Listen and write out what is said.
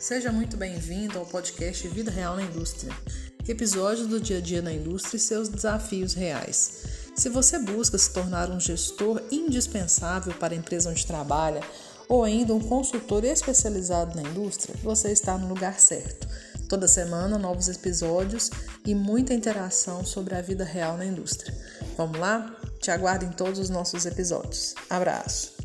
Seja muito bem-vindo ao podcast Vida Real na Indústria, episódios do dia a dia na indústria e seus desafios reais. Se você busca se tornar um gestor indispensável para a empresa onde trabalha ou ainda um consultor especializado na indústria, você está no lugar certo. Toda semana, novos episódios e muita interação sobre a vida real na indústria. Vamos lá? Te aguardo em todos os nossos episódios. Abraço!